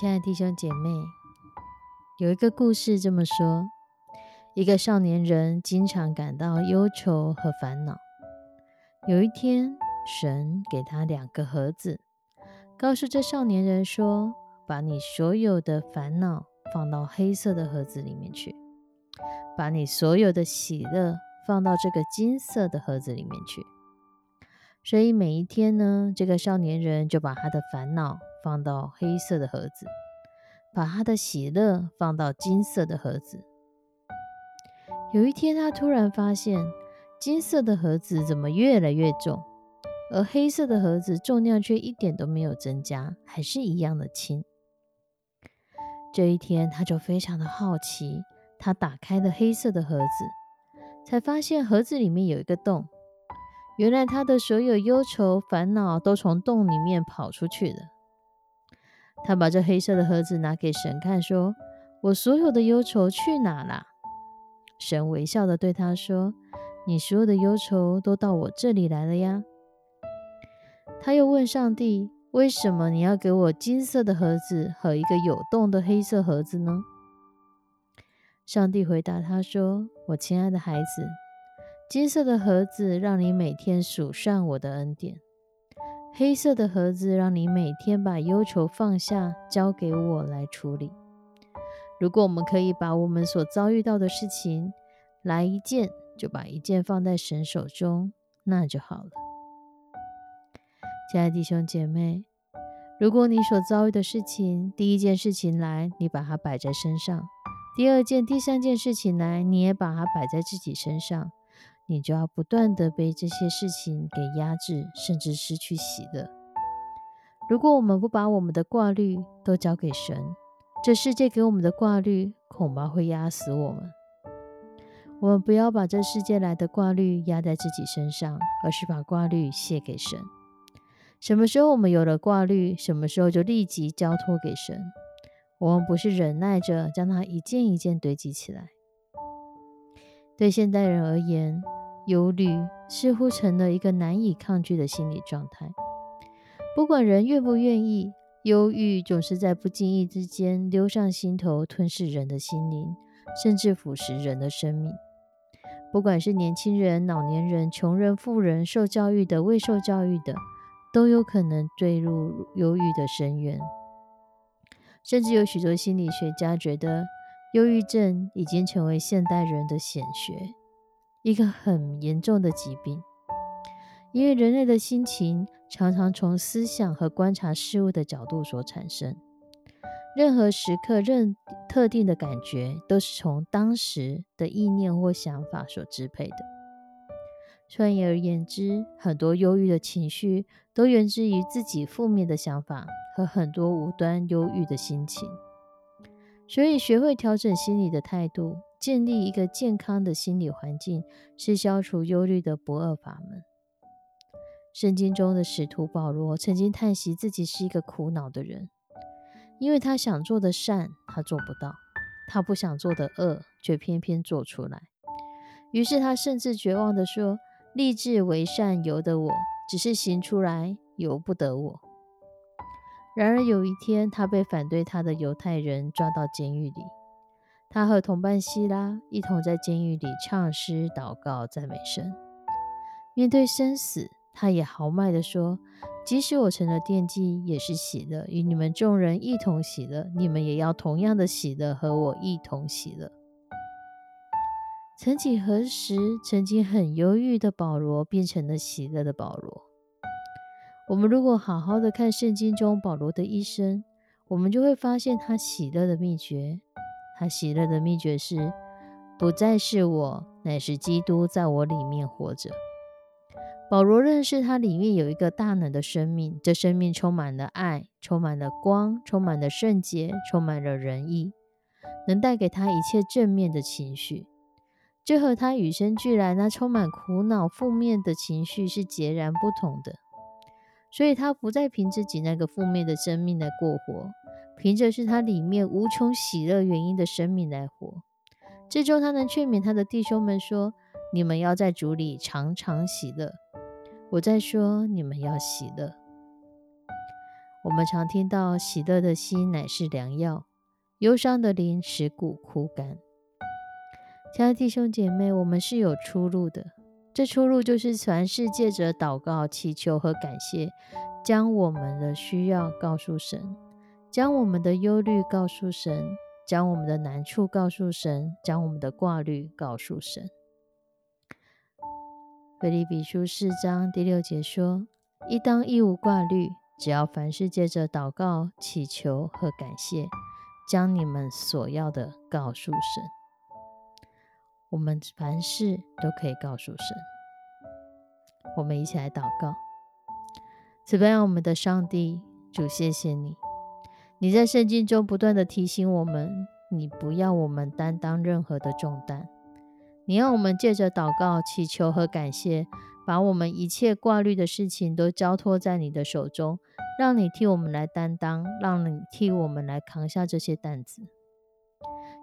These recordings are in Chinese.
亲爱的弟兄姐妹，有一个故事这么说：一个少年人经常感到忧愁和烦恼。有一天，神给他两个盒子，告诉这少年人说：“把你所有的烦恼放到黑色的盒子里面去，把你所有的喜乐放到这个金色的盒子里面去。”所以每一天呢，这个少年人就把他的烦恼。放到黑色的盒子，把他的喜乐放到金色的盒子。有一天，他突然发现金色的盒子怎么越来越重，而黑色的盒子重量却一点都没有增加，还是一样的轻。这一天，他就非常的好奇，他打开了黑色的盒子，才发现盒子里面有一个洞。原来他的所有忧愁、烦恼都从洞里面跑出去了。他把这黑色的盒子拿给神看，说：“我所有的忧愁去哪了？”神微笑的对他说：“你所有的忧愁都到我这里来了呀。”他又问上帝：“为什么你要给我金色的盒子和一个有洞的黑色盒子呢？”上帝回答他说：“我亲爱的孩子，金色的盒子让你每天数算我的恩典。”黑色的盒子让你每天把忧愁放下，交给我来处理。如果我们可以把我们所遭遇到的事情来一件，就把一件放在神手中，那就好了。亲爱的弟兄姐妹，如果你所遭遇的事情，第一件事情来，你把它摆在身上；第二件、第三件事情来，你也把它摆在自己身上。你就要不断的被这些事情给压制，甚至失去喜乐。如果我们不把我们的挂虑都交给神，这世界给我们的挂虑恐怕会压死我们。我们不要把这世界来的挂虑压在自己身上，而是把挂虑卸给神。什么时候我们有了挂虑，什么时候就立即交托给神。我们不是忍耐着将它一件一件堆积起来。对现代人而言，忧虑似乎成了一个难以抗拒的心理状态。不管人愿不愿意，忧郁总是在不经意之间溜上心头，吞噬人的心灵，甚至腐蚀人的生命。不管是年轻人、老年人、穷人、富人、受教育的、未受教育的，都有可能坠入忧郁的深渊。甚至有许多心理学家觉得，忧郁症已经成为现代人的显学。一个很严重的疾病，因为人类的心情常常从思想和观察事物的角度所产生。任何时刻、任特定的感觉，都是从当时的意念或想法所支配的。换而言之，很多忧郁的情绪都源自于自己负面的想法和很多无端忧郁的心情。所以，学会调整心理的态度。建立一个健康的心理环境是消除忧虑的不二法门。圣经中的使徒保罗曾经叹息自己是一个苦恼的人，因为他想做的善他做不到，他不想做的恶却偏偏做出来。于是他甚至绝望地说：“立志为善由得我，只是行出来由不得我。”然而有一天，他被反对他的犹太人抓到监狱里。他和同伴希拉一同在监狱里唱诗、祷告、赞美神。面对生死，他也豪迈地说：“即使我成了奠祭，也是喜乐，与你们众人一同喜乐。你们也要同样的喜乐，和我一同喜乐。”曾几何时，曾经很忧郁的保罗，变成了喜乐的保罗。我们如果好好的看圣经中保罗的一生，我们就会发现他喜乐的秘诀。他喜乐的秘诀是：不再是我，乃是基督在我里面活着。保罗认识他里面有一个大能的生命，这生命充满了爱，充满了光，充满了圣洁，充满了仁义，能带给他一切正面的情绪。这和他与生俱来那充满苦恼、负面的情绪是截然不同的。所以，他不再凭自己那个负面的生命来过活，凭着是他里面无穷喜乐原因的生命来活。这周，他能劝勉他的弟兄们说：“你们要在主里常常喜乐。”我在说，你们要喜乐。我们常听到“喜乐的心乃是良药，忧伤的灵使骨枯干。”亲爱的弟兄姐妹，我们是有出路的。这出路就是全世界着祷告、祈求和感谢，将我们的需要告诉神，将我们的忧虑告诉神，将我们的难处告诉神，将我们的挂虑告诉神。腓立比书四章第六节说：“一当一无挂虑，只要凡事借着祷告、祈求和感谢，将你们所要的告诉神。”我们凡事都可以告诉神。我们一起来祷告：慈悲我们的上帝，主，谢谢你，你在圣经中不断的提醒我们，你不要我们担当任何的重担，你让我们借着祷告、祈求和感谢，把我们一切挂虑的事情都交托在你的手中，让你替我们来担当，让你替我们来扛下这些担子。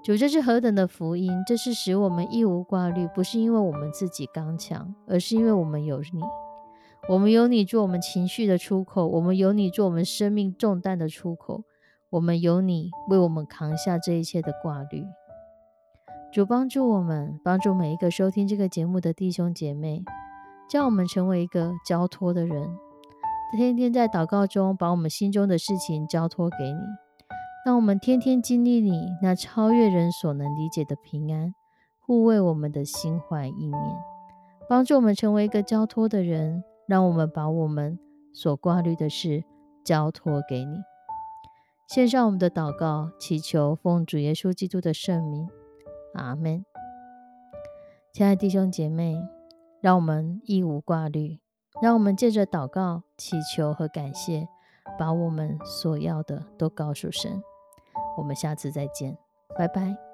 主，这是何等的福音！这是使我们一无挂虑，不是因为我们自己刚强，而是因为我们有你。我们有你做我们情绪的出口，我们有你做我们生命重担的出口，我们有你为我们扛下这一切的挂虑。主帮助我们，帮助每一个收听这个节目的弟兄姐妹，叫我们成为一个交托的人，天天在祷告中把我们心中的事情交托给你。让我们天天经历你那超越人所能理解的平安，护卫我们的心怀意念，帮助我们成为一个交托的人。让我们把我们所挂虑的事交托给你，献上我们的祷告，祈求奉主耶稣基督的圣名，阿门。亲爱的弟兄姐妹，让我们一无挂虑，让我们借着祷告、祈求和感谢，把我们所要的都告诉神。我们下次再见，拜拜。